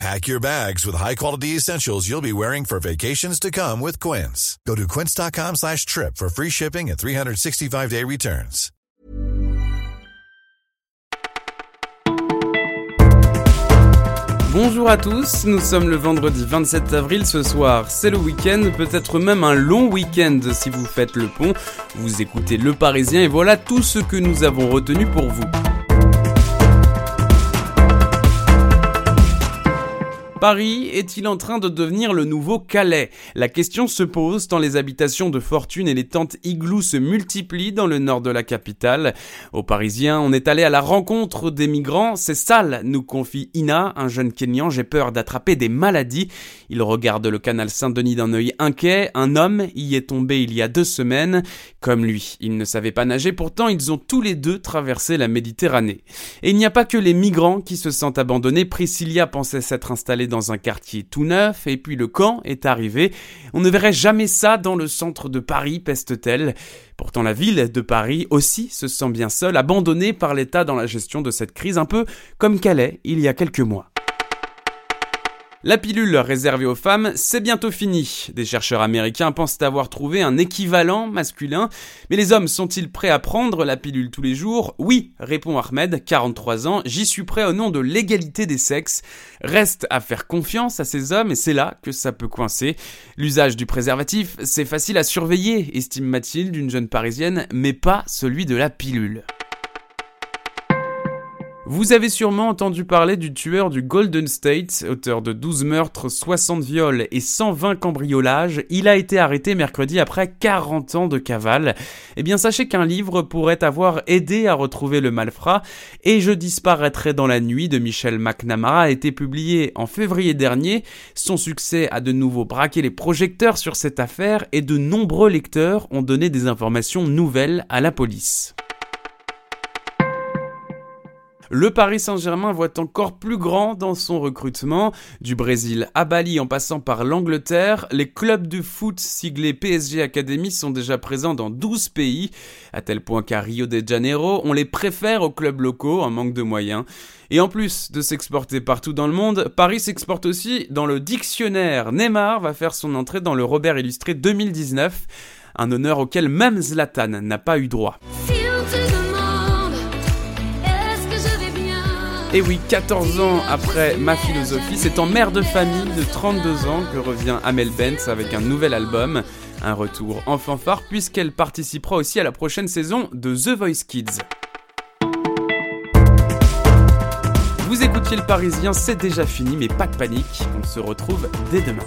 Pack your bags with high-quality essentials you'll be wearing for vacations to come with Quince. Go to quince.com slash trip for free shipping and 365-day returns. Bonjour à tous, nous sommes le vendredi 27 avril ce soir, c'est le week-end, peut-être même un long week-end si vous faites le pont. Vous écoutez Le Parisien et voilà tout ce que nous avons retenu pour vous. Paris est-il en train de devenir le nouveau Calais? La question se pose tant les habitations de fortune et les tentes igloos se multiplient dans le nord de la capitale. Aux Parisiens, on est allé à la rencontre des migrants. C'est sale, nous confie Ina, un jeune Kenyan. J'ai peur d'attraper des maladies. Il regarde le canal Saint-Denis d'un œil inquiet. Un homme y est tombé il y a deux semaines. Comme lui, il ne savait pas nager. Pourtant, ils ont tous les deux traversé la Méditerranée. Et il n'y a pas que les migrants qui se sentent abandonnés. Priscilla pensait s'être installée dans un quartier tout neuf, et puis le camp est arrivé. On ne verrait jamais ça dans le centre de Paris, peste-t-elle. Pourtant la ville de Paris aussi se sent bien seule, abandonnée par l'État dans la gestion de cette crise, un peu comme Calais il y a quelques mois. La pilule réservée aux femmes, c'est bientôt fini. Des chercheurs américains pensent avoir trouvé un équivalent masculin. Mais les hommes sont-ils prêts à prendre la pilule tous les jours? Oui, répond Ahmed, 43 ans, j'y suis prêt au nom de l'égalité des sexes. Reste à faire confiance à ces hommes et c'est là que ça peut coincer. L'usage du préservatif, c'est facile à surveiller, estime Mathilde, une jeune parisienne, mais pas celui de la pilule. Vous avez sûrement entendu parler du tueur du Golden State, auteur de 12 meurtres, 60 viols et 120 cambriolages. Il a été arrêté mercredi après 40 ans de cavale. Eh bien, sachez qu'un livre pourrait avoir aidé à retrouver le malfrat et Je disparaîtrai dans la nuit de Michel McNamara a été publié en février dernier. Son succès a de nouveau braqué les projecteurs sur cette affaire et de nombreux lecteurs ont donné des informations nouvelles à la police. Le Paris Saint-Germain voit encore plus grand dans son recrutement. Du Brésil à Bali en passant par l'Angleterre, les clubs de foot siglés PSG Academy sont déjà présents dans 12 pays, à tel point qu'à Rio de Janeiro, on les préfère aux clubs locaux en manque de moyens. Et en plus de s'exporter partout dans le monde, Paris s'exporte aussi dans le dictionnaire. Neymar va faire son entrée dans le Robert Illustré 2019, un honneur auquel même Zlatan n'a pas eu droit. Et oui, 14 ans après ma philosophie, c'est en mère de famille de 32 ans que revient Amel Bent avec un nouvel album. Un retour en fanfare puisqu'elle participera aussi à la prochaine saison de The Voice Kids. Vous écoutiez le Parisien, c'est déjà fini, mais pas de panique, on se retrouve dès demain.